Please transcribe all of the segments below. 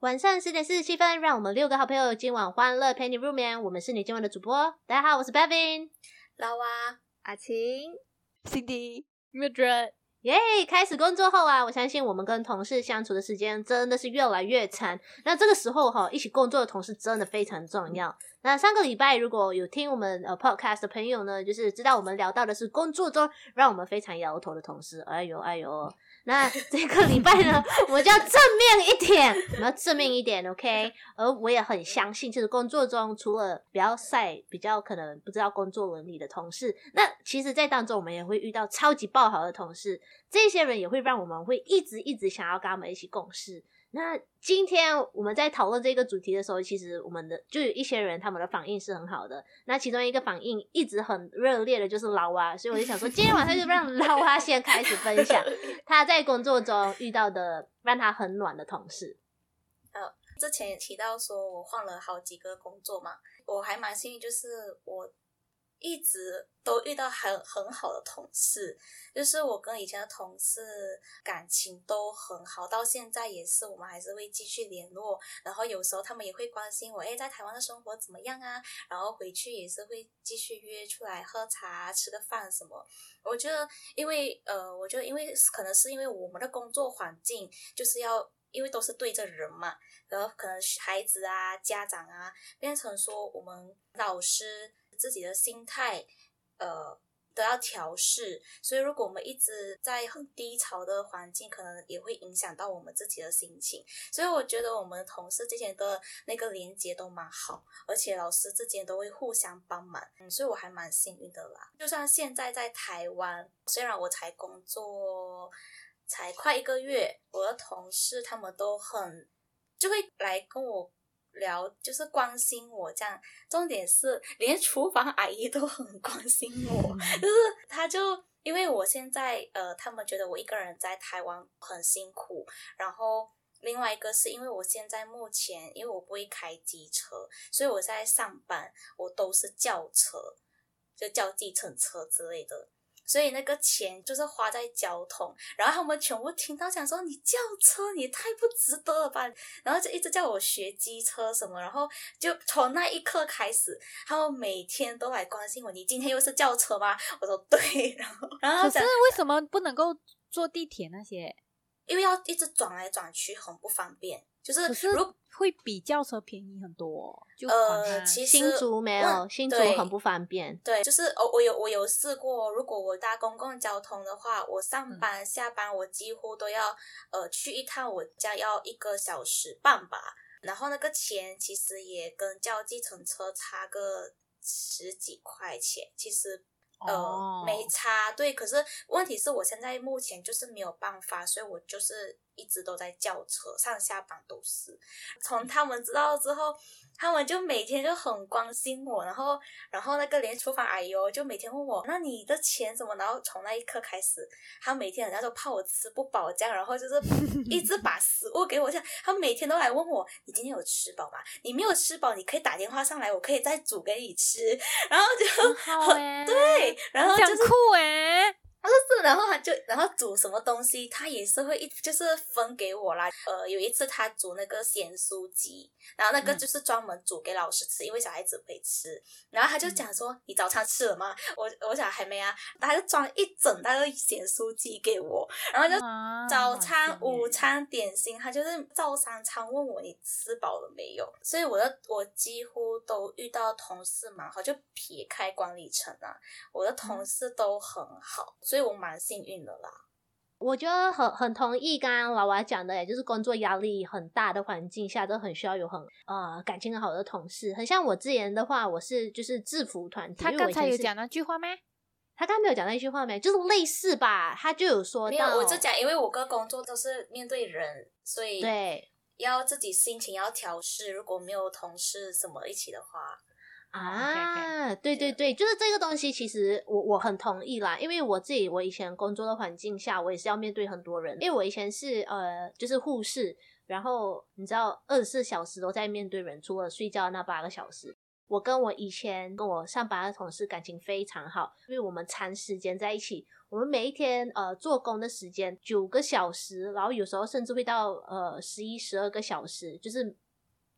晚上十点四十七分，让我们六个好朋友今晚欢乐陪你入眠。我们是你今晚的主播，大家好，我是 Bevin，老蛙，阿晴，Cindy，Mildred。耶！Yeah, 开始工作后啊，我相信我们跟同事相处的时间真的是越来越长。那这个时候哈，一起工作的同事真的非常重要。那上个礼拜如果有听我们呃 podcast 的朋友呢，就是知道我们聊到的是工作中让我们非常摇头的同事。哎呦哎呦！那这个礼拜呢，我就要正面一点，我要正面一点，OK？而我也很相信，就是工作中除了比较晒、比较可能不知道工作伦理的同事，那其实，在当中我们也会遇到超级爆好的同事，这些人也会让我们会一直一直想要跟他们一起共事。那今天我们在讨论这个主题的时候，其实我们的就有一些人他们的反应是很好的。那其中一个反应一直很热烈的就是老蛙，所以我就想说，今天晚上就让老蛙先开始分享他在工作中遇到的让他很暖的同事。呃，之前也提到说我换了好几个工作嘛，我还蛮幸运，就是我。一直都遇到很很好的同事，就是我跟以前的同事感情都很好，到现在也是，我们还是会继续联络。然后有时候他们也会关心我，诶，在台湾的生活怎么样啊？然后回去也是会继续约出来喝茶、吃个饭什么。我觉得，因为呃，我觉得因为可能是因为我们的工作环境就是要，因为都是对着人嘛，然后可能孩子啊、家长啊，变成说我们老师。自己的心态，呃，都要调试，所以如果我们一直在很低潮的环境，可能也会影响到我们自己的心情。所以我觉得我们同事之间的那个连接都蛮好，而且老师之间都会互相帮忙，嗯，所以我还蛮幸运的啦。就算现在在台湾，虽然我才工作才快一个月，我的同事他们都很就会来跟我。聊就是关心我这样，重点是连厨房阿姨都很关心我，就是他就因为我现在呃，他们觉得我一个人在台湾很辛苦，然后另外一个是因为我现在目前因为我不会开机车，所以我在上班我都是叫车，就叫计程车之类的。所以那个钱就是花在交通，然后他们全部听到讲说，你叫车你太不值得了吧，然后就一直叫我学机车什么，然后就从那一刻开始，他们每天都来关心我，你今天又是叫车吗？我说对，然后然后可是为什么不能够坐地铁那些？因为要一直转来转去，很不方便。就是如会比轿车便宜很多，就呃，其实新竹没有，嗯、新竹很不方便。对，就是我我有我有试过，如果我搭公共交通的话，我上班、嗯、下班我几乎都要呃去一趟我家要一个小时半吧，然后那个钱其实也跟叫计程车差个十几块钱，其实。呃，oh. 没差，对。可是问题是我现在目前就是没有办法，所以我就是一直都在叫车，上下班都是。从他们知道之后。他们就每天就很关心我，然后，然后那个连厨房阿姨就每天问我，那你的钱怎么？然后从那一刻开始，他每天人家都怕我吃不饱这样，然后就是一直把食物给我，这样。他每天都来问我，你今天有吃饱吗？你没有吃饱，你可以打电话上来，我可以再煮给你吃。然后就很对，然后就是酷哎。他说是，然后他就然后煮什么东西，他也是会一就是分给我啦。呃，有一次他煮那个咸酥鸡，然后那个就是专门煮给老师吃，嗯、因为小孩子可以吃。然后他就讲说：“嗯、你早餐吃了吗？”我我想还没啊。他就装一整袋的咸酥鸡给我，然后就早餐、啊、午餐、点心，他就是照三餐问我你吃饱了没有。所以我的我几乎都遇到同事蛮好，就撇开管理层啊，我的同事都很好。嗯所以我蛮幸运的啦，我觉得很很同意刚刚娃娃讲的，也就是工作压力很大的环境下，都很需要有很呃感情很好的同事。很像我之前的话，我是就是制服团体。他刚才有讲那句话吗？他刚刚没有讲那句话没？就是类似吧，他就有说到。没有，我就讲，因为我个工作都是面对人，所以对要自己心情要调试。如果没有同事什么一起的话。啊，okay, okay. 对对对，就是这个东西，其实我我很同意啦，因为我自己我以前工作的环境下，我也是要面对很多人，因为我以前是呃就是护士，然后你知道二十四小时都在面对人，除了睡觉那八个小时，我跟我以前跟我上班的同事感情非常好，因为我们长时间在一起，我们每一天呃做工的时间九个小时，然后有时候甚至会到呃十一、十二个小时，就是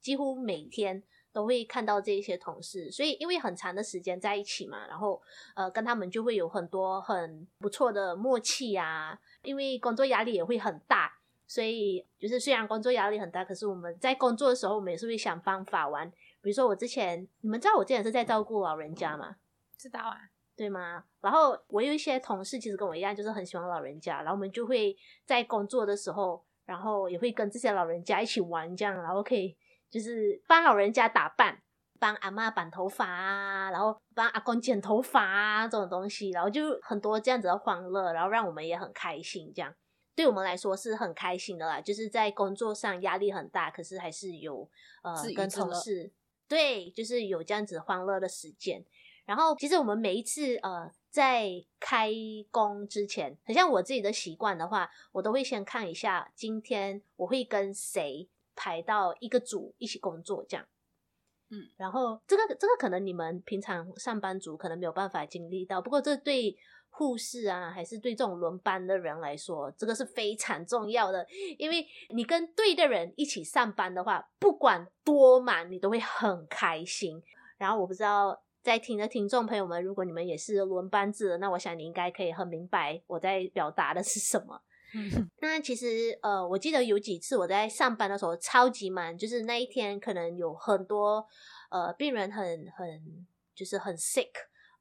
几乎每天都会看到这些同事，所以因为很长的时间在一起嘛，然后呃跟他们就会有很多很不错的默契啊，因为工作压力也会很大。所以就是虽然工作压力很大，可是我们在工作的时候，我们也是会想方法玩。比如说我之前，你们知道我之前是在照顾老人家吗？知道啊，对吗？然后我有一些同事，其实跟我一样，就是很喜欢老人家。然后我们就会在工作的时候，然后也会跟这些老人家一起玩，这样，然后可以就是帮老人家打扮，帮阿妈绑头发啊，然后帮阿公剪头发啊，这种东西，然后就很多这样子的欢乐，然后让我们也很开心，这样。对我们来说是很开心的啦，就是在工作上压力很大，可是还是有呃跟同事对，就是有这样子欢乐的时间。然后其实我们每一次呃在开工之前，很像我自己的习惯的话，我都会先看一下今天我会跟谁排到一个组一起工作这样。嗯，然后这个这个可能你们平常上班族可能没有办法经历到，不过这对。护士啊，还是对这种轮班的人来说，这个是非常重要的。因为你跟对的人一起上班的话，不管多忙，你都会很开心。然后我不知道在听的听众朋友们，如果你们也是轮班制的，那我想你应该可以很明白我在表达的是什么。那其实呃，我记得有几次我在上班的时候超级忙，就是那一天可能有很多呃病人很很就是很 sick，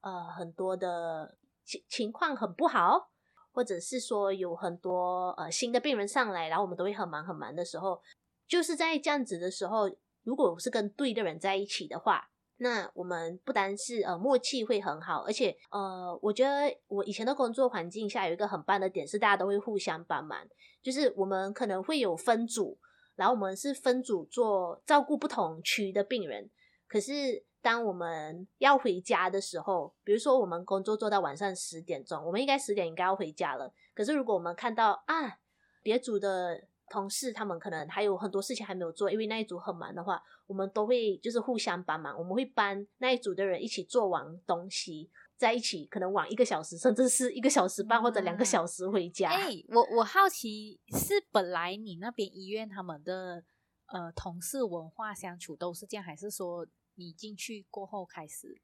呃很多的。情情况很不好，或者是说有很多呃新的病人上来，然后我们都会很忙很忙的时候，就是在这样子的时候，如果是跟对的人在一起的话，那我们不单是呃默契会很好，而且呃，我觉得我以前的工作环境下有一个很棒的点是，大家都会互相帮忙，就是我们可能会有分组，然后我们是分组做照顾不同区的病人，可是。当我们要回家的时候，比如说我们工作做到晚上十点钟，我们应该十点应该要回家了。可是如果我们看到啊，别组的同事他们可能还有很多事情还没有做，因为那一组很忙的话，我们都会就是互相帮忙，我们会帮那一组的人一起做完东西，在一起可能晚一个小时，甚至是一个小时半或者两个小时回家。哎、欸，我我好奇是本来你那边医院他们的呃同事文化相处都是这样，还是说？你进去过后开始，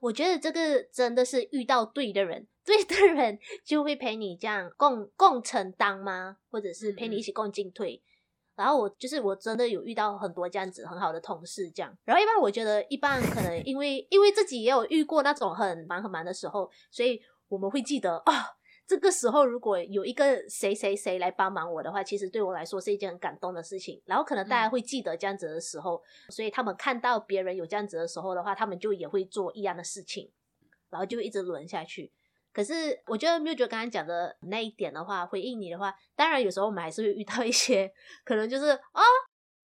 我觉得这个真的是遇到对的人，对的人 就会陪你这样共共承担吗？或者是陪你一起共进退？嗯、然后我就是我真的有遇到很多这样子很好的同事，这样。然后一般我觉得一般可能因为因为自己也有遇过那种很忙很忙的时候，所以我们会记得啊。哦这个时候，如果有一个谁谁谁来帮忙我的话，其实对我来说是一件很感动的事情。然后可能大家会记得这样子的时候，嗯、所以他们看到别人有这样子的时候的话，他们就也会做一样的事情，然后就一直轮下去。可是我觉得 Mildred 刚刚讲的那一点的话，回应你的话，当然有时候我们还是会遇到一些 可能就是哦。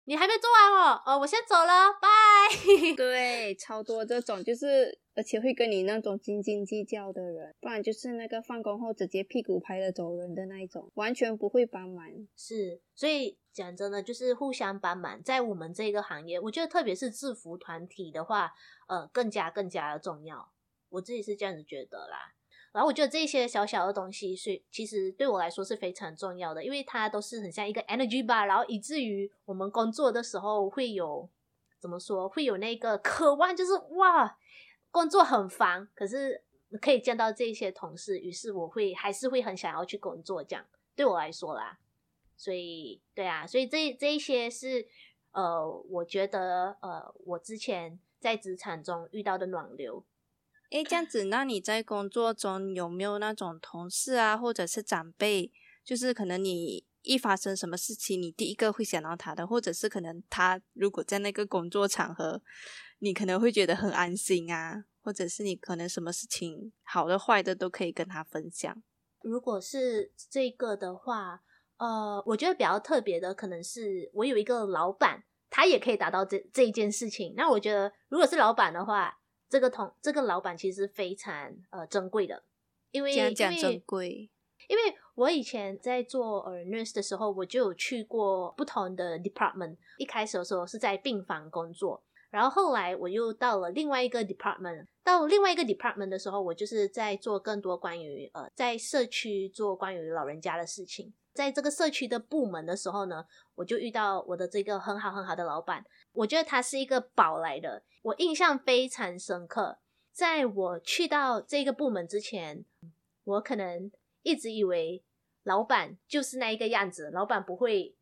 你还没做完哦，哦，我先走了，拜。对，超多这种，就是而且会跟你那种斤斤计较的人，不然就是那个放工后直接屁股拍了走人的那一种，完全不会帮忙。是，所以讲真的，就是互相帮忙，在我们这个行业，我觉得特别是制服团体的话，呃，更加更加的重要。我自己是这样子觉得啦。然后我觉得这些小小的东西是其实对我来说是非常重要的，因为它都是很像一个 energy bar，然后以至于我们工作的时候会有怎么说，会有那个渴望，就是哇，工作很烦，可是可以见到这些同事，于是我会还是会很想要去工作，这样对我来说啦。所以对啊，所以这这一些是呃，我觉得呃，我之前在职场中遇到的暖流。诶，这样子，那你在工作中有没有那种同事啊，或者是长辈，就是可能你一发生什么事情，你第一个会想到他的，或者是可能他如果在那个工作场合，你可能会觉得很安心啊，或者是你可能什么事情好的坏的都可以跟他分享。如果是这个的话，呃，我觉得比较特别的可能是我有一个老板，他也可以达到这这一件事情。那我觉得如果是老板的话，这个同这个老板其实非常呃珍贵的，因为讲讲珍贵，因为我以前在做呃 nurse 的时候，我就有去过不同的 department。一开始的时候是在病房工作，然后后来我又到了另外一个 department，到另外一个 department 的时候，我就是在做更多关于呃在社区做关于老人家的事情。在这个社区的部门的时候呢，我就遇到我的这个很好很好的老板，我觉得他是一个宝来的，我印象非常深刻。在我去到这个部门之前，我可能一直以为老板就是那一个样子，老板不会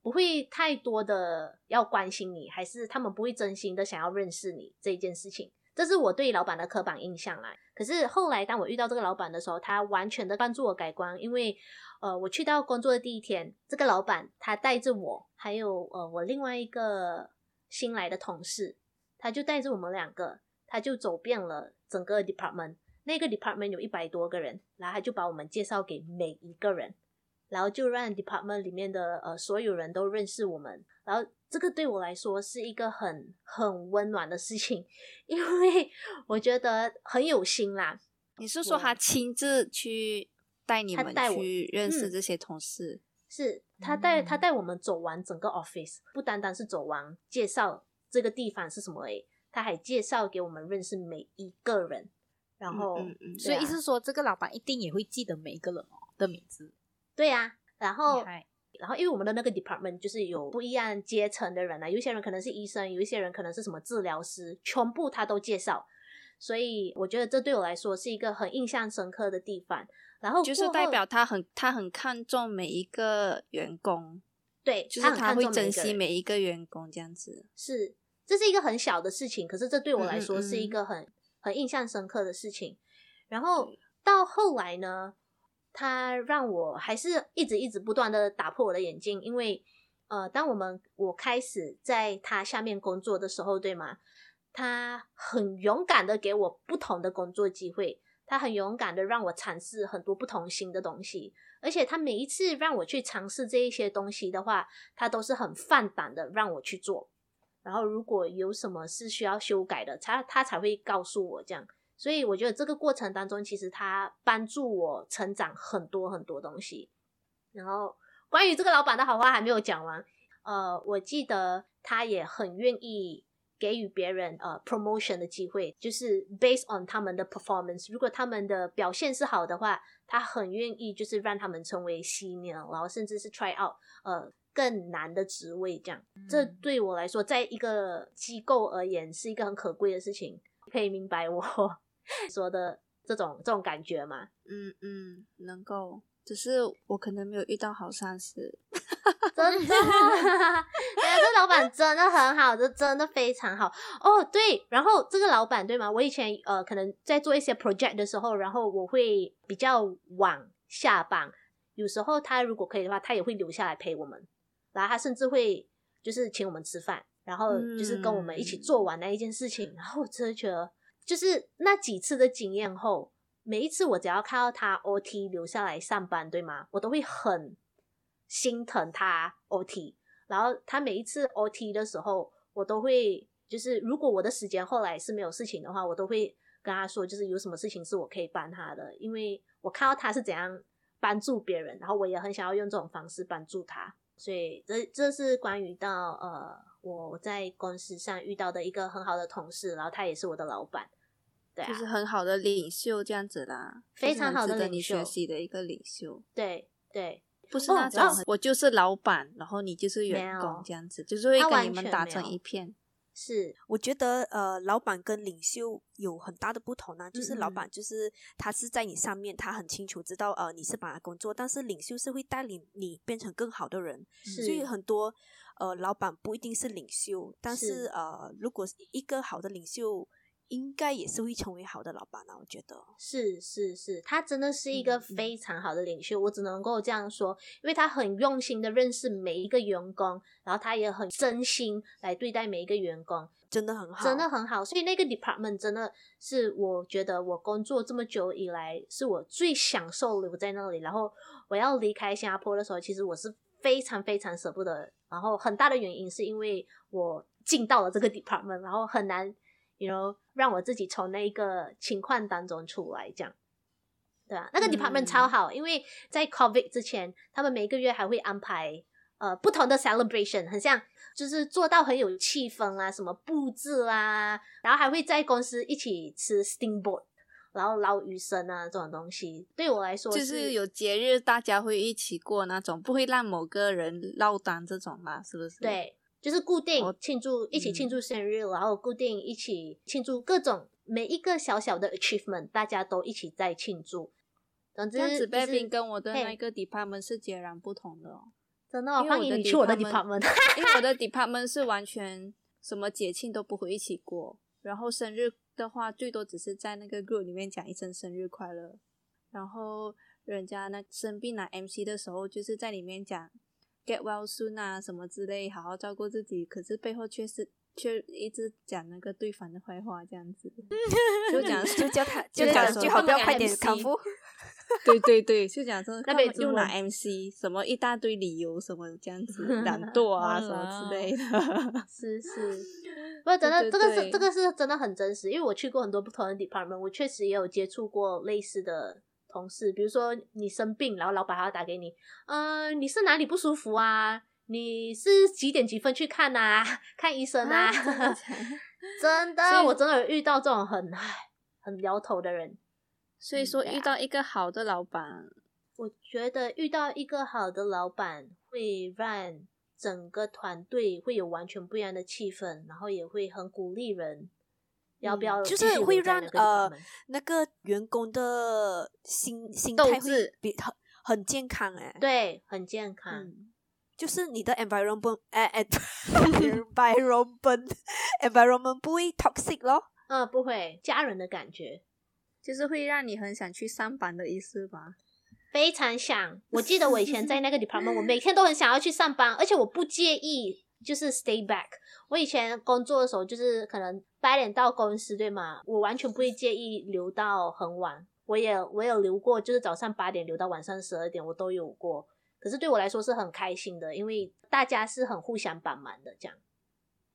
不会太多的要关心你，还是他们不会真心的想要认识你这一件事情，这是我对老板的刻板印象啦。可是后来当我遇到这个老板的时候，他完全的帮助我改观，因为呃，我去到工作的第一天，这个老板他带着我，还有呃我另外一个新来的同事，他就带着我们两个。他就走遍了整个 department，那个 department 有一百多个人，然后他就把我们介绍给每一个人，然后就让 department 里面的呃所有人都认识我们，然后这个对我来说是一个很很温暖的事情，因为我觉得很有心啦。你是说他亲自去带你们去认识这些同事？嗯、是他带他带我们走完整个 office，不单单是走完介绍这个地方是什么诶。他还介绍给我们认识每一个人，然后，嗯嗯嗯啊、所以意思说，这个老板一定也会记得每一个人哦的名字。对呀、啊，然后，然后因为我们的那个 department 就是有不一样阶层的人啊，有些人可能是医生，有一些人可能是什么治疗师，全部他都介绍。所以我觉得这对我来说是一个很印象深刻的地方。然后就是代表他很他很看重每一个员工，对，就是他会珍惜每一个员工这样子是。这是一个很小的事情，可是这对我来说是一个很很印象深刻的事情。然后到后来呢，他让我还是一直一直不断的打破我的眼镜，因为呃，当我们我开始在他下面工作的时候，对吗？他很勇敢的给我不同的工作机会，他很勇敢的让我尝试很多不同新的东西，而且他每一次让我去尝试这一些东西的话，他都是很放胆的让我去做。然后如果有什么是需要修改的，他他才会告诉我这样。所以我觉得这个过程当中，其实他帮助我成长很多很多东西。然后关于这个老板的好话还没有讲完，呃，我记得他也很愿意给予别人呃 promotion 的机会，就是 based on 他们的 performance。如果他们的表现是好的话，他很愿意就是让他们成为新苗然后甚至是 try out 呃。更难的职位，这样，这对我来说，在一个机构而言，是一个很可贵的事情。可以明白我 说的这种这种感觉吗？嗯嗯，能够，只是我可能没有遇到好上司。真的，这老板真的很好，这真的非常好。哦，对，然后这个老板对吗？我以前呃，可能在做一些 project 的时候，然后我会比较晚下班，有时候他如果可以的话，他也会留下来陪我们。然后他甚至会就是请我们吃饭，然后就是跟我们一起做完那一件事情。嗯、然后我真的觉得，就是那几次的经验后，每一次我只要看到他 OT 留下来上班，对吗？我都会很心疼他 OT。然后他每一次 OT 的时候，我都会就是如果我的时间后来是没有事情的话，我都会跟他说，就是有什么事情是我可以帮他的，因为我看到他是怎样帮助别人，然后我也很想要用这种方式帮助他。所以这这是关于到呃我在公司上遇到的一个很好的同事，然后他也是我的老板，对啊，就是很好的领袖这样子啦，非常好的领袖，值得你学习的一个领袖，对对，不是那种、哦、我就是老板，然后你就是员工这样子，就是会跟你们打成一片。是，我觉得呃，老板跟领袖有很大的不同呢、啊。就是老板就是他是在你上面，他很清楚知道呃你是帮他工作，但是领袖是会带领你变成更好的人。所以很多呃老板不一定是领袖，但是，是呃如果一个好的领袖。应该也是会成为好的老板啊，我觉得是是是，他真的是一个非常好的领袖，嗯、我只能够这样说，因为他很用心的认识每一个员工，然后他也很真心来对待每一个员工，真的很好，真的很好。所以那个 department 真的是我觉得我工作这么久以来，是我最享受留在那里。然后我要离开新加坡的时候，其实我是非常非常舍不得。然后很大的原因是因为我进到了这个 department，然后很难。You know, 让我自己从那个情况当中出来，这样，对啊，那个 department 超好，嗯、因为在 COVID 之前，他们每个月还会安排呃不同的 celebration，很像就是做到很有气氛啊，什么布置啊，然后还会在公司一起吃 steamboat，然后捞鱼生啊这种东西，对我来说是就是有节日大家会一起过那种，不会让某个人落单这种嘛，是不是？对，就是固定我庆祝，一起庆祝生日，嗯、然后固定一起庆祝各种每一个小小的 achievement，大家都一起在庆祝。总之，这样子就是，Bevin 跟我的那个 department 是截然不同的哦。真的、欢迎你去我的 department。因为我的 department 是完全什么节庆都不会一起过，然后生日的话，最多只是在那个 group 里面讲一声生日快乐。然后人家那生病拿 MC 的时候，就是在里面讲 get well soon 啊什么之类，好好照顾自己。可是背后却是却一直讲那个对方的坏话，这样子，就讲就叫他 就讲最好不要快点康复。对对对，就讲说那边又拿 MC，什么一大堆理由，什么这样子懒 惰啊什么之类的。是是，不过真的这个是这个是真的很真实，因为我去过很多不同的 department，我确实也有接触过类似的同事，比如说你生病，然后老板还要打给你，嗯、呃，你是哪里不舒服啊？你是几点几分去看啊？看医生啊？啊真的，我真的有遇到这种很很摇头的人。所以说，遇到一个好的老板，嗯，我觉得遇到一个好的老板会让整个团队会有完全不一样的气氛，然后也会很鼓励人，要不要，嗯？就是会让呃那个员工的心心态会比很很健康哎，对，很健康。嗯，就是你的 environment 哎哎，environment environment 不会 toxic 咯，嗯，不会，家人的感觉。就是会让你很想去上班的意思吧？非常想。我记得我以前在那个 department，我每天都很想要去上班，而且我不介意就是 stay back。我以前工作的时候，就是可能八点到公司，对吗？我完全不会介意留到很晚。我也我有留过，就是早上八点留到晚上十二点，我都有过。可是对我来说是很开心的，因为大家是很互相帮忙的这样。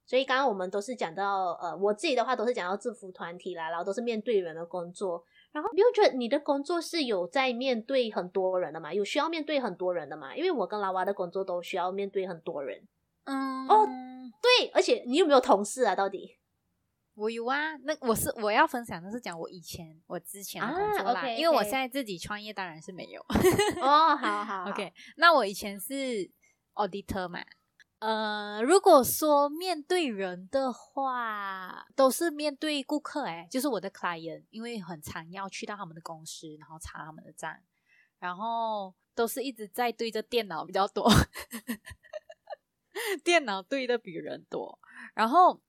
所以刚刚我们都是讲到，呃，我自己的话都是讲到制服团体啦，然后都是面对人的工作。然后你有觉得你的工作是有在面对很多人的嘛？有需要面对很多人的嘛？因为我跟老娃的工作都需要面对很多人。嗯，哦，对，而且你有没有同事啊？到底？我有啊，那我是我要分享的是讲我以前我之前的工作啦，啊 okay, okay. 因为我现在自己创业当然是没有。哦，好好，好，OK，那我以前是 auditor 嘛。呃，如果说面对人的话，都是面对顾客哎，就是我的 client，因为很常要去到他们的公司，然后查他们的账，然后都是一直在对着电脑比较多，电脑对的比人多。然后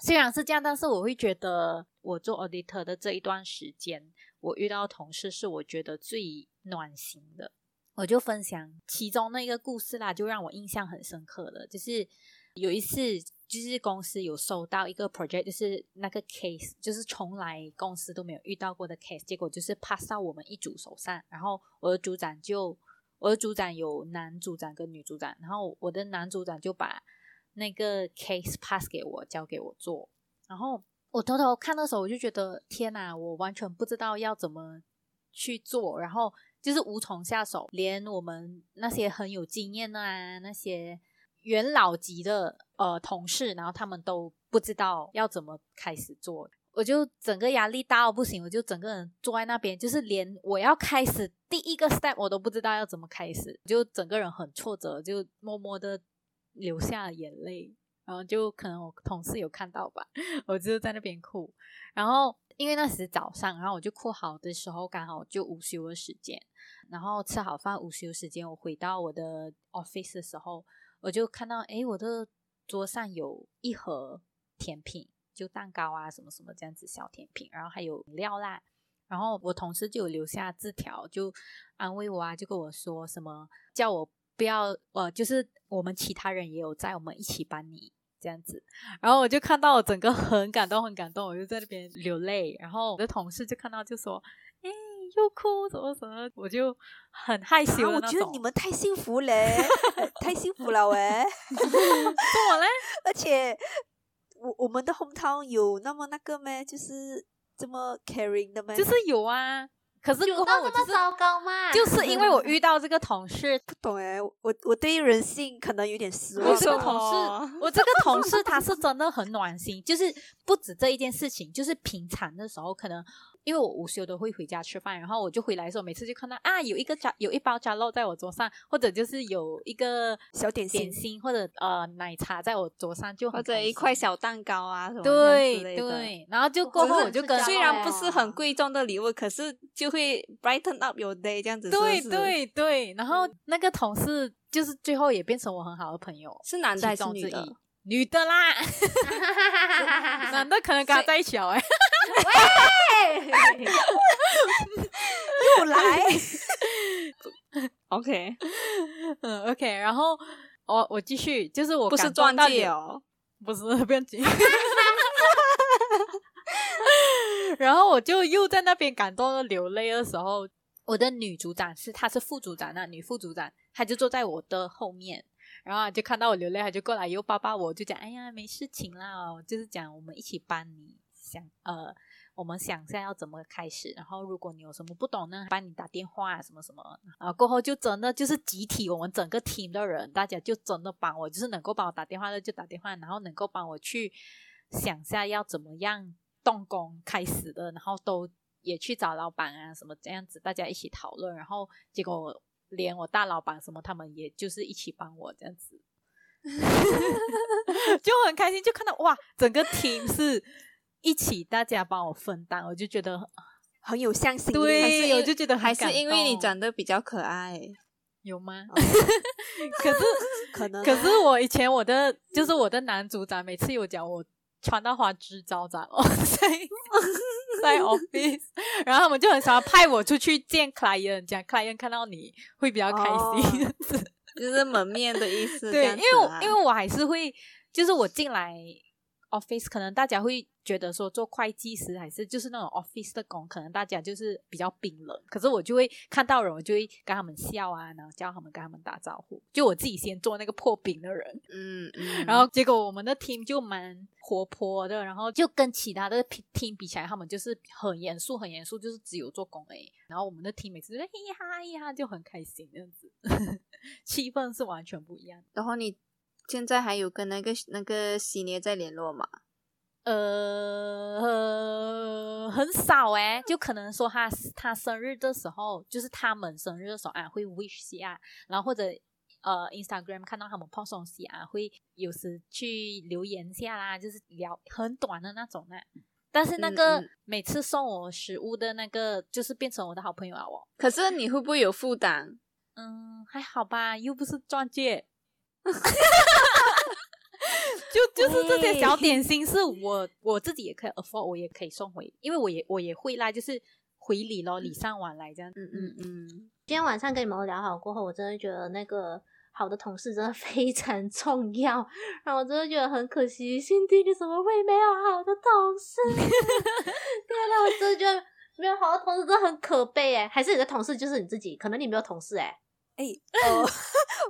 虽然是这样，但是我会觉得我做 auditor 的这一段时间，我遇到同事是我觉得最暖心的。我就分享其中那个故事啦，就让我印象很深刻的，就是有一次，就是公司有收到一个 project，就是那个 case，就是从来公司都没有遇到过的 case，结果就是 pass 到我们一组手上，然后我的组长就，我的组长有男组长跟女组长，然后我的男组长就把那个 case pass 给我，交给我做，然后我偷偷看的时候，我就觉得天哪，我完全不知道要怎么去做，然后。就是无从下手，连我们那些很有经验的啊，那些元老级的呃同事，然后他们都不知道要怎么开始做，我就整个压力大到不行，我就整个人坐在那边，就是连我要开始第一个 step 我都不知道要怎么开始，就整个人很挫折，就默默的流下了眼泪，然后就可能我同事有看到吧，我就在那边哭，然后。因为那时早上，然后我就哭好的时候，刚好就午休的时间，然后吃好饭午休时间，我回到我的 office 的时候，我就看到，诶，我的桌上有一盒甜品，就蛋糕啊什么什么这样子小甜品，然后还有饮料啦，然后我同事就有留下字条，就安慰我啊，就跟我说什么叫我不要，呃，就是我们其他人也有在，我们一起帮你。这样子，然后我就看到我整个 很感动，很感动，我就在那边流泪。然后我的同事就看到就说：“哎，又哭，怎么怎么？”我就很害羞。我觉得你们太幸福嘞，太幸福了喂。怎么嘞？而且我我们的 hometown 有那么那个咩？就是这么 caring 的咩？就是有啊。可是过后有到我就是这么糟糕吗？就是因为我遇到这个同事，不懂哎，我我对人性可能有点失望。我这个同事么，我这个同事他是真的很暖心，就是不止这一件事情，就是平常的时候可能。因为我午休都会回家吃饭，然后我就回来的时候，每次就看到啊，有一个炸，有一包炸肉在我桌上，或者就是有一个小点心点心或者呃奶茶在我桌上，就很或者一块小蛋糕啊什么对这样之类的对，然后就过后我就跟虽然不是很贵重的礼物，可是就会 brighten up your day 这样子。对是是对对，然后那个同事就是最后也变成我很好的朋友，是男的还是女的？女的啦，男的可能跟他在一起了哎。又来，OK，嗯，OK，然后我我继续，就是我不是到戒哦，不是不要紧。然后我就又在那边感动的流泪的时候，我的女组长是她是副组长，那女副组长她就坐在我的后面，然后就看到我流泪，他就过来又抱抱我，就讲哎呀没事情啦，就是讲我们一起帮你想呃。我们想一下要怎么开始，然后如果你有什么不懂呢，帮你打电话，什么什么，然后过后就真的就是集体，我们整个 team 的人，大家就真的帮我，就是能够帮我打电话的就打电话，然后能够帮我去想一下要怎么样动工开始的，然后都也去找老板啊什么这样子，大家一起讨论，然后结果连我大老板什么他们也就是一起帮我这样子，就很开心，就看到哇，整个 team 是。一起，大家帮我分担，我就觉得很有向心力。对，我就觉得还是因为你长得比较可爱，有吗？哦、可是可能、啊，可是我以前我的就是我的男组长，每次有讲我穿到花枝招展哦，在在 office，然后他们就很喜欢派我出去见 client，讲 client 看到你会比较开心，哦、就是门面的意思。对，啊、因为因为我还是会，就是我进来 office，可能大家会。觉得说做会计师还是就是那种 office 的工，可能大家就是比较冰冷。可是我就会看到人，我就会跟他们笑啊，然后叫他们跟他们打招呼。就我自己先做那个破冰的人，嗯嗯。然后结果我们的 team 就蛮活泼的，然后就跟其他的 team 比起来，他们就是很严肃，很严肃，就是只有做工诶。然后我们的 team 每次就嘿哈嘿哈就很开心这样子，气氛是完全不一样。然后你现在还有跟那个那个系列在联络吗？呃，很少诶，就可能说他他生日的时候，就是他们生日的时候啊，会 wish 下，然后或者呃 Instagram 看到他们 post 东西啊，会有时去留言下啦，就是聊很短的那种呢。但是那个每次送我食物的那个，就是变成我的好朋友啊，我。可是你会不会有负担？嗯，还好吧，又不是钻戒。就 就是这些小点心，是我我自己也可以 afford，我也可以送回，因为我也我也会啦，就是回礼咯，礼尚往来这样。嗯嗯嗯。今天晚上跟你们聊好过后，我真的觉得那个好的同事真的非常重要，然后我真的觉得很可惜，心底你怎么会没有好的同事？天哪，我真的觉得没有好的同事真的很可悲哎，还是你的同事就是你自己？可能你没有同事哎。哎，哦，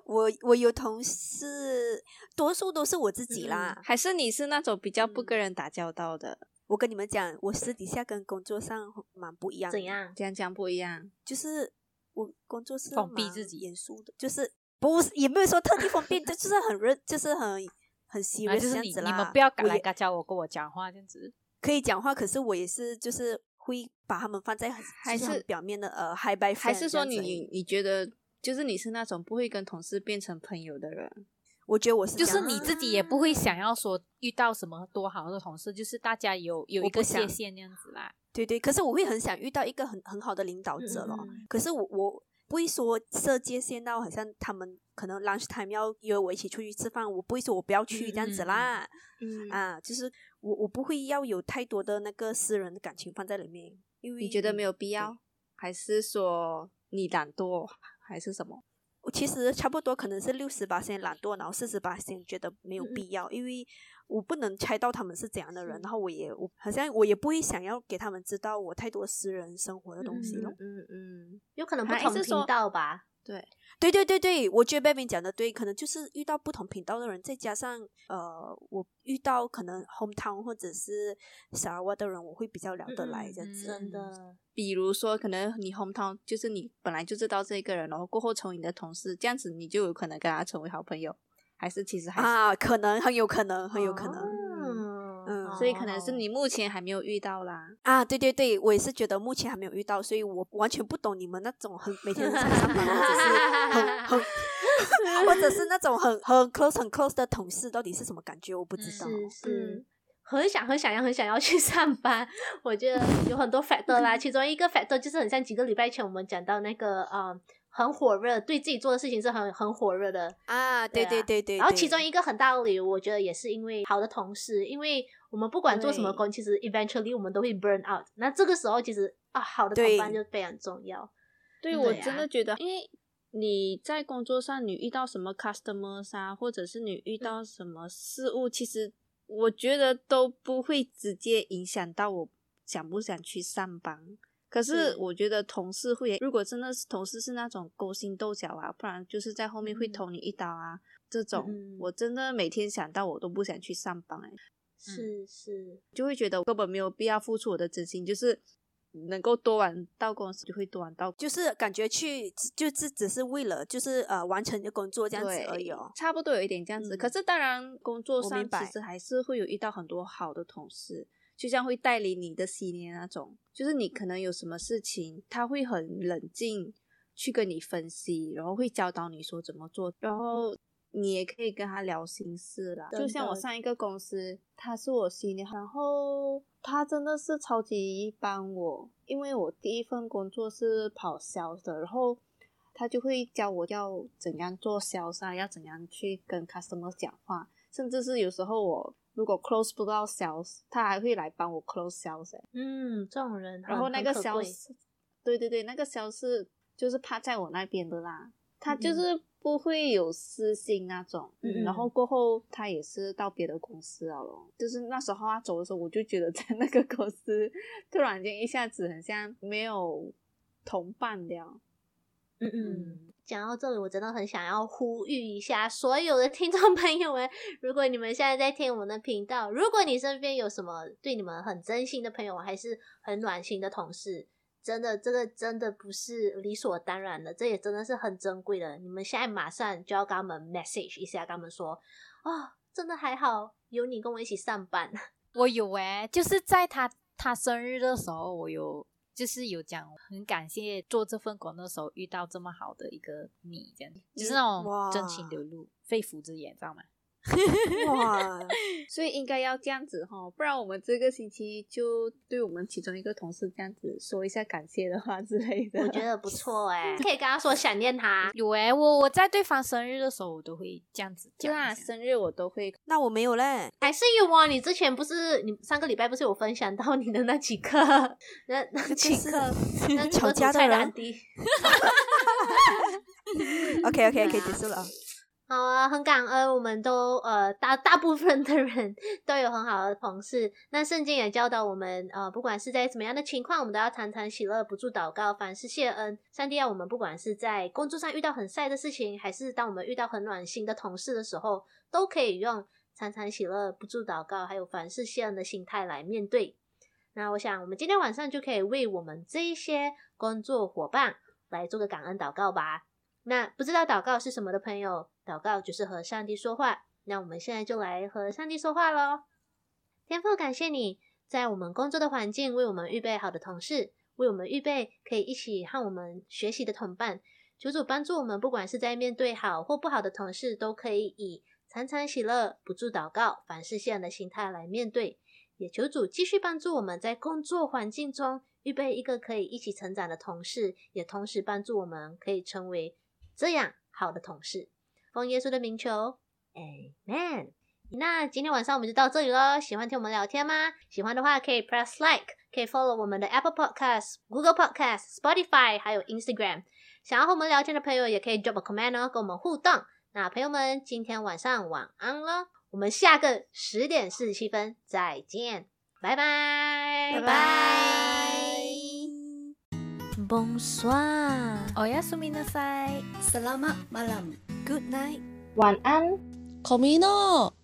我我有同事，多数都是我自己啦。嗯、还是你是那种比较不跟人打交道的？我跟你们讲，我私底下跟工作上蛮不一样。怎样？这样讲不一样？就是我工作是封闭自己、严肃的，就是不是也没有说特地封闭，就是很认，就是很很 serious 这样子啦。你们不要赶来赶叫我跟我讲话这样子。可以讲话，可是我也是就是会把他们放在很还是很表面的呃 high by，还是说你你你觉得？就是你是那种不会跟同事变成朋友的人，我觉得我是，就是你自己也不会想要说遇到什么多好的同事，就是大家有有一个界限那样子啦。对对，可是我会很想遇到一个很很好的领导者咯。嗯、可是我我不会说设界限到好像他们可能 lunch time 要约我一起出去吃饭，我不会说我不要去这样子啦。嗯啊，就是我我不会要有太多的那个私人的感情放在里面，因为你觉得没有必要，还是说你懒惰？还是什么？我其实差不多可能是六十八先懒惰，然后四十八先觉得没有必要，嗯、因为我不能猜到他们是怎样的人，然后我也我好像我也不会想要给他们知道我太多私人生活的东西了。嗯嗯，嗯，有可能不同频道吧？对。对对对对，我觉得 Bevin 讲的对，可能就是遇到不同频道的人，再加上呃，我遇到可能 hometown 或者是 Sarawak 的人，我会比较聊得来这样子。嗯、真的，比如说可能你 hometown 就是你本来就知道这个人，然后过后成为你的同事，这样子你就有可能跟他成为好朋友，还是其实还是啊，可能很有可能，很有可能。哦嗯，所以可能是你目前还没有遇到啦。啊，对对对，我也是觉得目前还没有遇到，所以我完全不懂你们那种很每天上上班，或者是很 很，或者是那种很很 close 很 close 的同事，到底是什么感觉？我不知道。是是，很想很想要很想要去 上班。我觉得有很多 factor 啦，其中一个 factor 就是很像几个礼拜前我们讲到那个啊。嗯很火热，对自己做的事情是很很火热的啊！对对对对。然后其中一个很大的理由，我觉得也是因为好的同事，因为我们不管做什么工，其实 eventually 我们都会 burn out。那这个时候，其实啊，好的同伴就非常重要。对，对我真的觉得，因为你在工作上你遇到什么 customers 啊，或者是你遇到什么事物，嗯、其实我觉得都不会直接影响到我想不想去上班。可是我觉得同事会，如果真的是同事是那种勾心斗角啊，不然就是在后面会捅你一刀啊，嗯、这种、嗯、我真的每天想到我都不想去上班哎、欸。是是，就会觉得我根本没有必要付出我的真心，就是能够多晚到公司就会多晚到，就是感觉去就是只是为了就是呃完成的工作这样子而已哦。差不多有一点这样子。嗯、可是当然工作上其实还是会有遇到很多好的同事。就像会带领你的 senior 那种，就是你可能有什么事情，他会很冷静去跟你分析，然后会教导你说怎么做，然后你也可以跟他聊心事啦。就像我上一个公司，他是我 senior，然后他真的是超级帮我，因为我第一份工作是跑 sales 的，然后他就会教我要怎样做 sales 啊，要怎样去跟 customer 讲话，甚至是有时候我。如果 close 不到 sales，他还会来帮我 close sales。嗯，这种人，然后那个 sales，对对对，那个 sales 就是趴在我那边的啦。他就是不会有私心那种。嗯，然后过后他也是到别的公司了咯。就是那时候他走的时候，我就觉得 在那个公司突然间一下子很像没有同伴了。嗯嗯。讲到这里，我真的很想要呼吁一下所有的听众朋友们：如果你们现在在听我们的频道，如果你身边有什么对你们很真心的朋友，还是很暖心的同事，真的，这个真的不是理所当然的，这也真的是很珍贵的。你们现在马上就要跟他们 message 一下，跟他们说：啊、哦，真的还好有你跟我一起上班。我有哎，就是在他他生日的时候，我有。就是有讲很感谢做这份工的时候遇到这么好的一个你，这样就是那种真情流露、肺腑之言，知道吗？哇，所以应该要这样子哈，不然我们这个星期就对我们其中一个同事这样子说一下感谢的话之类的。我觉得不错哎、欸，可以跟他说想念他。有哎、欸，我我在对方生日的时候，我都会这样子讲。对啊，生日我都会。那我没有嘞，还是有啊。你之前不是你上个礼拜不是有分享到你的那几个那那几个那吵架的人？OK OK OK 结束了。好啊，很感恩，我们都呃大大部分的人都有很好的同事。那圣经也教导我们，呃，不管是在什么样的情况，我们都要常常喜乐，不住祷告，凡事谢恩。上帝要我们，不管是在工作上遇到很晒的事情，还是当我们遇到很暖心的同事的时候，都可以用常常喜乐，不住祷告，还有凡事谢恩的心态来面对。那我想，我们今天晚上就可以为我们这一些工作伙伴来做个感恩祷告吧。那不知道祷告是什么的朋友，祷告就是和上帝说话。那我们现在就来和上帝说话喽。天父，感谢你在我们工作的环境为我们预备好的同事，为我们预备可以一起和我们学习的同伴。求主帮助我们，不管是在面对好或不好的同事，都可以以常常喜乐、不住祷告、凡事谢恩的心态来面对。也求主继续帮助我们在工作环境中预备一个可以一起成长的同事，也同时帮助我们可以成为。这样好的同事，奉耶稣的名求，Amen。那今天晚上我们就到这里了。喜欢听我们聊天吗？喜欢的话可以 press like，可以 follow 我们的 Apple Podcast、Google Podcast、Spotify，还有 Instagram。想要和我们聊天的朋友也可以 drop a comment 哦，跟我们互动。那朋友们，今天晚上晚安了，我们下个十点四十七分再见，拜拜，拜拜。 Bonsoir，おやすみなさい。 Selamat malam. Good night. 晚安。Komino。